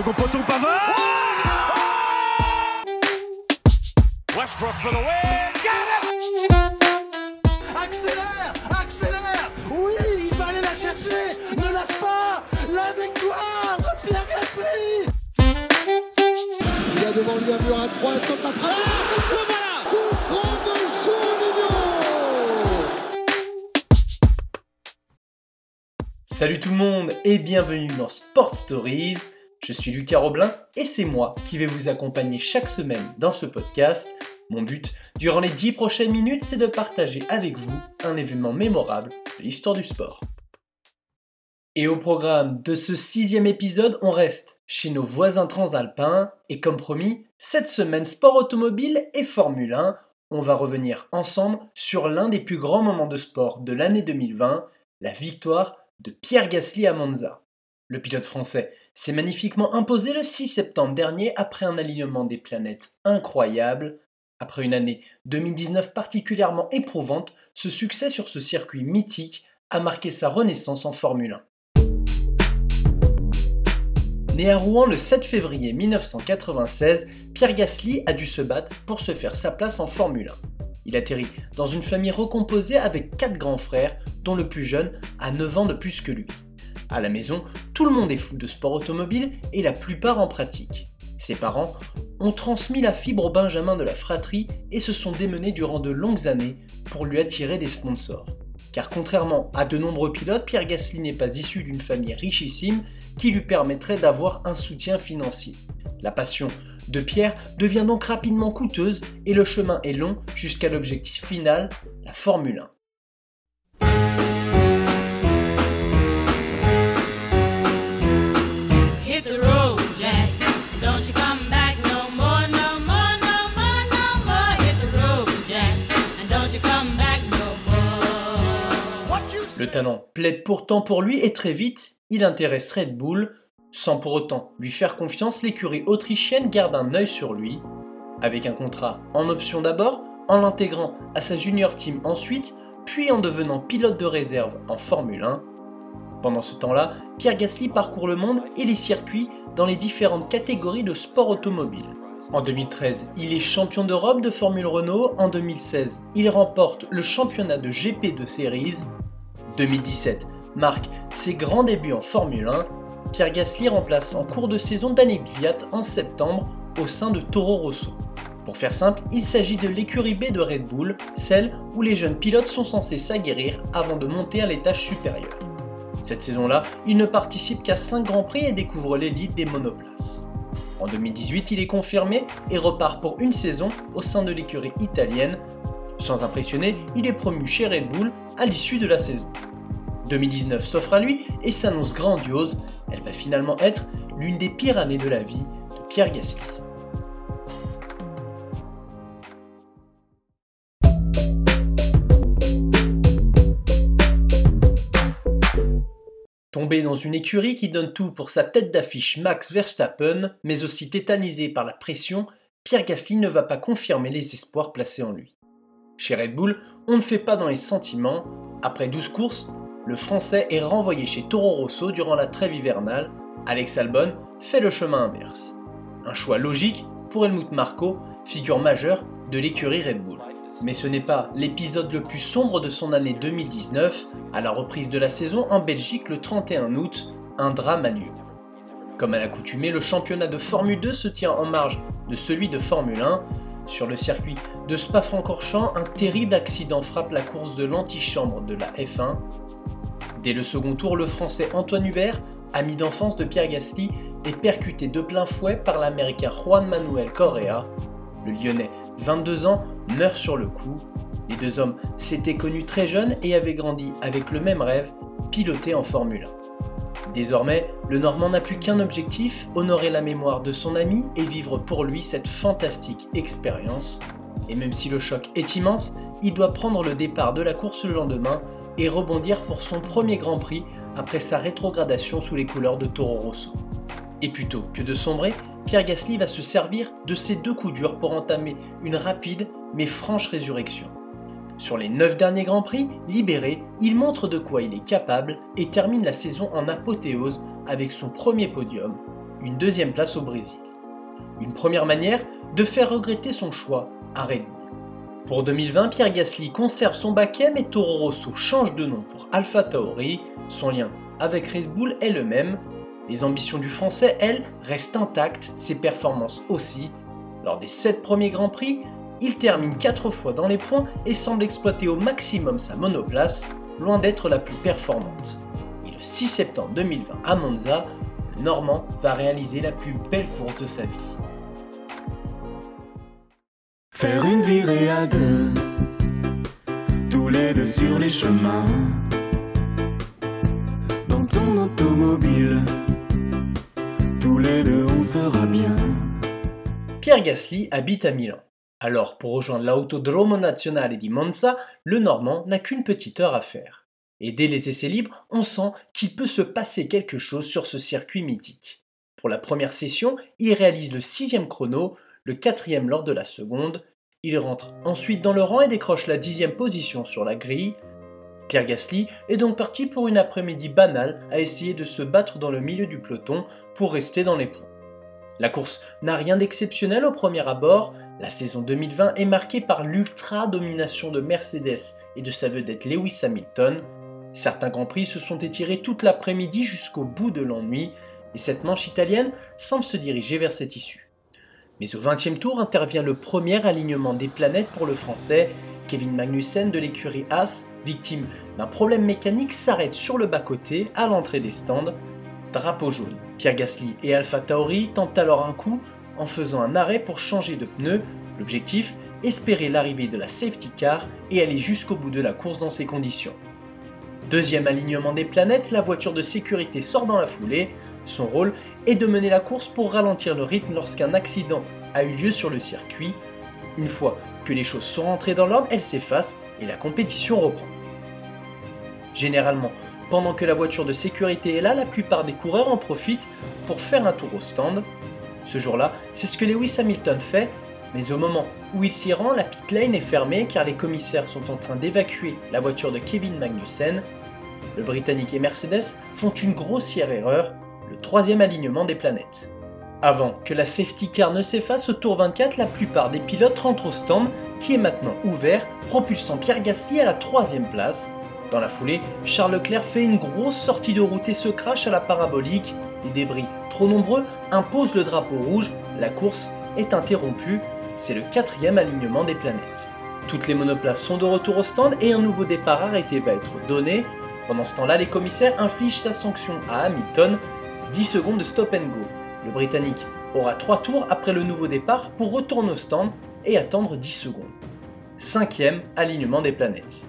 second poteau, Pavard. Westbrook for the win. Accélère Accélère. Oui, il va aller la chercher. Ne lâche pas. La victoire de Pierre Gasly. Il a devant lui un mur à 3, il tente la frappe. le voilà. Coup franc de Juninho Salut tout le monde et bienvenue dans Sport Stories. Je suis Lucas Roblin et c'est moi qui vais vous accompagner chaque semaine dans ce podcast. Mon but, durant les 10 prochaines minutes, c'est de partager avec vous un événement mémorable de l'histoire du sport. Et au programme de ce sixième épisode, on reste chez nos voisins transalpins et comme promis, cette semaine sport automobile et Formule 1, on va revenir ensemble sur l'un des plus grands moments de sport de l'année 2020, la victoire de Pierre Gasly à Monza. Le pilote français s'est magnifiquement imposé le 6 septembre dernier après un alignement des planètes incroyable. Après une année 2019 particulièrement éprouvante, ce succès sur ce circuit mythique a marqué sa renaissance en Formule 1. Né à Rouen le 7 février 1996, Pierre Gasly a dû se battre pour se faire sa place en Formule 1. Il atterrit dans une famille recomposée avec quatre grands frères, dont le plus jeune a 9 ans de plus que lui. À la maison, tout le monde est fou de sport automobile et la plupart en pratique. Ses parents ont transmis la fibre au Benjamin de la fratrie et se sont démenés durant de longues années pour lui attirer des sponsors. Car contrairement à de nombreux pilotes, Pierre Gasly n'est pas issu d'une famille richissime qui lui permettrait d'avoir un soutien financier. La passion de Pierre devient donc rapidement coûteuse et le chemin est long jusqu'à l'objectif final, la Formule 1. Le talent plaide pourtant pour lui et très vite, il intéresse Red Bull. Sans pour autant lui faire confiance, l'écurie autrichienne garde un œil sur lui. Avec un contrat en option d'abord, en l'intégrant à sa junior team ensuite, puis en devenant pilote de réserve en Formule 1. Pendant ce temps-là, Pierre Gasly parcourt le monde et les circuits dans les différentes catégories de sport automobile. En 2013, il est champion d'Europe de Formule Renault. En 2016, il remporte le championnat de GP de Series. 2017 marque ses grands débuts en Formule 1. Pierre Gasly remplace en cours de saison Daniel Kvyat en septembre au sein de Toro Rosso. Pour faire simple, il s'agit de l'écurie B de Red Bull, celle où les jeunes pilotes sont censés s'aguerrir avant de monter à l'étage supérieur. Cette saison-là, il ne participe qu'à 5 grands prix et découvre l'élite des monoplaces. En 2018, il est confirmé et repart pour une saison au sein de l'écurie italienne. Sans impressionner, il est promu chez Red Bull à l'issue de la saison. 2019 s'offre à lui et s'annonce grandiose, elle va finalement être l'une des pires années de la vie de Pierre Gasly. Tombé dans une écurie qui donne tout pour sa tête d'affiche Max Verstappen, mais aussi tétanisé par la pression, Pierre Gasly ne va pas confirmer les espoirs placés en lui. Chez Red Bull, on ne fait pas dans les sentiments. Après 12 courses, le Français est renvoyé chez Toro Rosso durant la trêve hivernale. Alex Albon fait le chemin inverse. Un choix logique pour Helmut Marko, figure majeure de l'écurie Red Bull. Mais ce n'est pas l'épisode le plus sombre de son année 2019. À la reprise de la saison en Belgique le 31 août, un drame a lieu. Comme à l'accoutumée, le championnat de Formule 2 se tient en marge de celui de Formule 1. Sur le circuit de Spa-Francorchamps, un terrible accident frappe la course de l'antichambre de la F1. Dès le second tour, le français Antoine Hubert, ami d'enfance de Pierre Gasly, est percuté de plein fouet par l'américain Juan Manuel Correa. Le lyonnais, 22 ans, meurt sur le coup. Les deux hommes s'étaient connus très jeunes et avaient grandi avec le même rêve, piloter en Formule 1. Désormais, le Normand n'a plus qu'un objectif, honorer la mémoire de son ami et vivre pour lui cette fantastique expérience. Et même si le choc est immense, il doit prendre le départ de la course le lendemain et rebondir pour son premier Grand Prix après sa rétrogradation sous les couleurs de Toro Rosso. Et plutôt que de sombrer, Pierre Gasly va se servir de ces deux coups durs pour entamer une rapide mais franche résurrection. Sur les 9 derniers Grands Prix, libéré, il montre de quoi il est capable et termine la saison en apothéose avec son premier podium. une deuxième place au Brésil. Une première manière de faire regretter son choix à Red Bull. Pour 2020, Pierre Gasly conserve son baquet mais Toro Rosso change de nom pour Alpha Tauri. Son lien avec Red Bull est le même. Les ambitions du Français, elles, restent intactes, ses performances aussi. Lors des 7 premiers Grands Prix, il termine 4 fois dans les points et semble exploiter au maximum sa monoplace, loin d'être la plus performante. Et le 6 septembre 2020 à Monza, le Normand va réaliser la plus belle course de sa vie. Faire une virée à deux, tous les deux sur les chemins. Dans ton automobile, tous les deux on sera bien. Pierre Gasly habite à Milan. Alors, pour rejoindre l'Autodromo Nazionale di Monza, le Normand n'a qu'une petite heure à faire. Et dès les essais libres, on sent qu'il peut se passer quelque chose sur ce circuit mythique. Pour la première session, il réalise le sixième chrono, le quatrième lors de la seconde. Il rentre ensuite dans le rang et décroche la dixième position sur la grille. Pierre Gasly est donc parti pour une après-midi banale à essayer de se battre dans le milieu du peloton pour rester dans les points. La course n'a rien d'exceptionnel au premier abord, la saison 2020 est marquée par l'ultra-domination de Mercedes et de sa vedette Lewis Hamilton. Certains Grands Prix se sont étirés toute l'après-midi jusqu'au bout de l'ennui, et cette manche italienne semble se diriger vers cette issue. Mais au 20e tour intervient le premier alignement des planètes pour le français. Kevin Magnussen de l'écurie Haas, victime d'un problème mécanique, s'arrête sur le bas-côté à l'entrée des stands. Drapeau jaune. Pierre Gasly et Alpha Tauri tentent alors un coup en faisant un arrêt pour changer de pneu. L'objectif Espérer l'arrivée de la safety car et aller jusqu'au bout de la course dans ces conditions. Deuxième alignement des planètes, la voiture de sécurité sort dans la foulée. Son rôle est de mener la course pour ralentir le rythme lorsqu'un accident a eu lieu sur le circuit. Une fois que les choses sont rentrées dans l'ordre, elle s'efface et la compétition reprend. Généralement, pendant que la voiture de sécurité est là, la plupart des coureurs en profitent pour faire un tour au stand. Ce jour-là, c'est ce que Lewis Hamilton fait, mais au moment où il s'y rend, la pit lane est fermée car les commissaires sont en train d'évacuer la voiture de Kevin Magnussen. Le Britannique et Mercedes font une grossière erreur, le troisième alignement des planètes. Avant que la safety car ne s'efface au tour 24, la plupart des pilotes rentrent au stand qui est maintenant ouvert, propulsant Pierre Gasly à la troisième place. Dans la foulée, Charles Leclerc fait une grosse sortie de route et se crache à la parabolique. Les débris, trop nombreux, imposent le drapeau rouge. La course est interrompue. C'est le quatrième alignement des planètes. Toutes les monoplaces sont de retour au stand et un nouveau départ arrêté va être donné. Pendant ce temps-là, les commissaires infligent sa sanction à Hamilton, 10 secondes de stop and go. Le Britannique aura 3 tours après le nouveau départ pour retourner au stand et attendre 10 secondes. Cinquième alignement des planètes.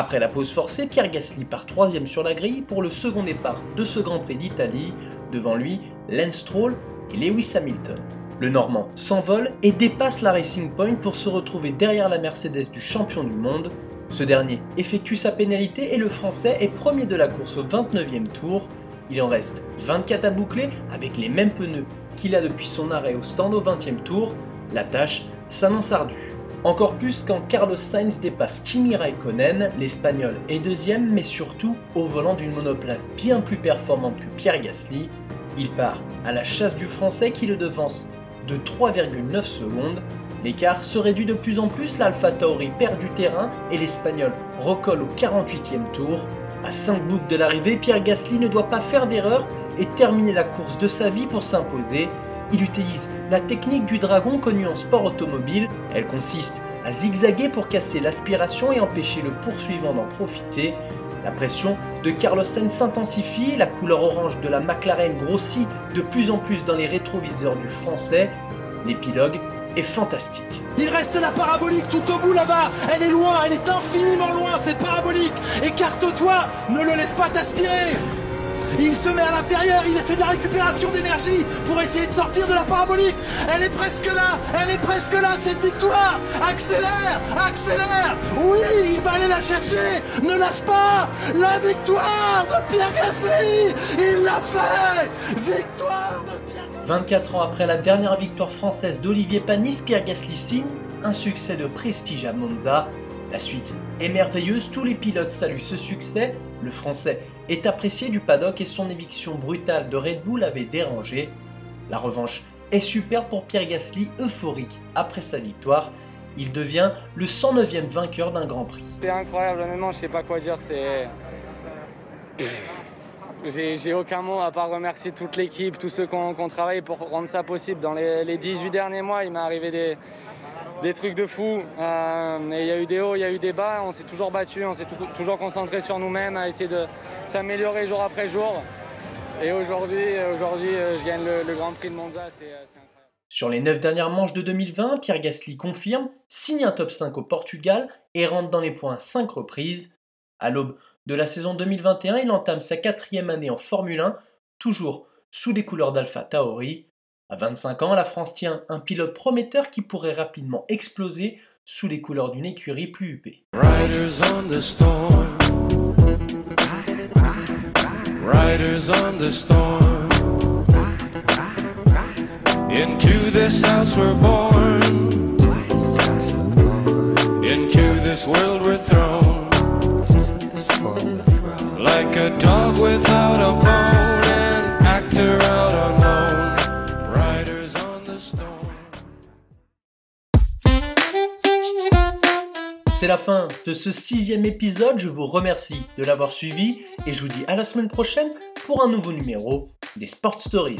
Après la pause forcée, Pierre Gasly part troisième sur la grille pour le second départ de ce Grand Prix d'Italie. Devant lui, Lance Stroll et Lewis Hamilton. Le Normand s'envole et dépasse la Racing Point pour se retrouver derrière la Mercedes du champion du monde. Ce dernier effectue sa pénalité et le Français est premier de la course au 29e tour. Il en reste 24 à boucler avec les mêmes pneus qu'il a depuis son arrêt au stand au 20e tour. La tâche s'annonce ardue. Encore plus quand Carlos Sainz dépasse Kimi Raikkonen, l'Espagnol est deuxième, mais surtout au volant d'une monoplace bien plus performante que Pierre Gasly. Il part à la chasse du Français qui le devance de 3,9 secondes. L'écart se réduit de plus en plus, l'Alpha Tauri perd du terrain et l'Espagnol recolle au 48e tour. À 5 boucles de l'arrivée, Pierre Gasly ne doit pas faire d'erreur et terminer la course de sa vie pour s'imposer. Il utilise la technique du dragon connue en sport automobile. Elle consiste à zigzaguer pour casser l'aspiration et empêcher le poursuivant d'en profiter. La pression de Carlos Sainz s'intensifie, la couleur orange de la McLaren grossit de plus en plus dans les rétroviseurs du français. L'épilogue est fantastique. Il reste la parabolique tout au bout là-bas. Elle est loin, elle est infiniment loin, cette parabolique. Écarte-toi, ne le laisse pas t'aspirer. Il se met à l'intérieur, il fait de la récupération d'énergie pour essayer de sortir de la parabolique. Elle est presque là, elle est presque là, cette victoire. Accélère, accélère. Oui, il va aller la chercher. Ne lâche pas. La victoire de Pierre Gasly. Il l'a fait. Victoire de Pierre 24 ans après la dernière victoire française d'Olivier Panis, Pierre Gasly signe un succès de prestige à Monza. La suite est merveilleuse, tous les pilotes saluent ce succès. Le français est apprécié du paddock et son éviction brutale de Red Bull avait dérangé. La revanche est super pour Pierre Gasly, euphorique après sa victoire. Il devient le 109e vainqueur d'un Grand Prix. C'est incroyable, honnêtement, je sais pas quoi dire. C'est. J'ai aucun mot à part remercier toute l'équipe, tous ceux qui ont travaillé pour rendre ça possible. Dans les, les 18 derniers mois, il m'est arrivé des, des trucs de fou. Euh, il y a eu des hauts, il y a eu des bas. On s'est toujours battu, on s'est tou- toujours concentré sur nous-mêmes, à essayer de s'améliorer jour après jour. Et aujourd'hui, aujourd'hui, euh, je gagne le, Grand Prix de Monza. C'est euh. Sur les 9 dernières manches de 2020, Pierre Gasly confirme, signe un top 5 au Portugal et rentre dans les points 5 reprises. À l'aube de la saison 2021, il entame sa quatrième année en Formule 1, toujours sous les couleurs d'Alpha Tauri. À 25 ans, la France tient un pilote prometteur qui pourrait rapidement exploser sous les couleurs d'une écurie plus huppée. Riders on the storm. Riders on the storm. Into this house we're born. Into this world we're thrown. Like a dog without a bone, la fin de ce sixième épisode, je vous remercie de l'avoir suivi et je vous dis à la semaine prochaine pour un nouveau numéro des Sport Stories.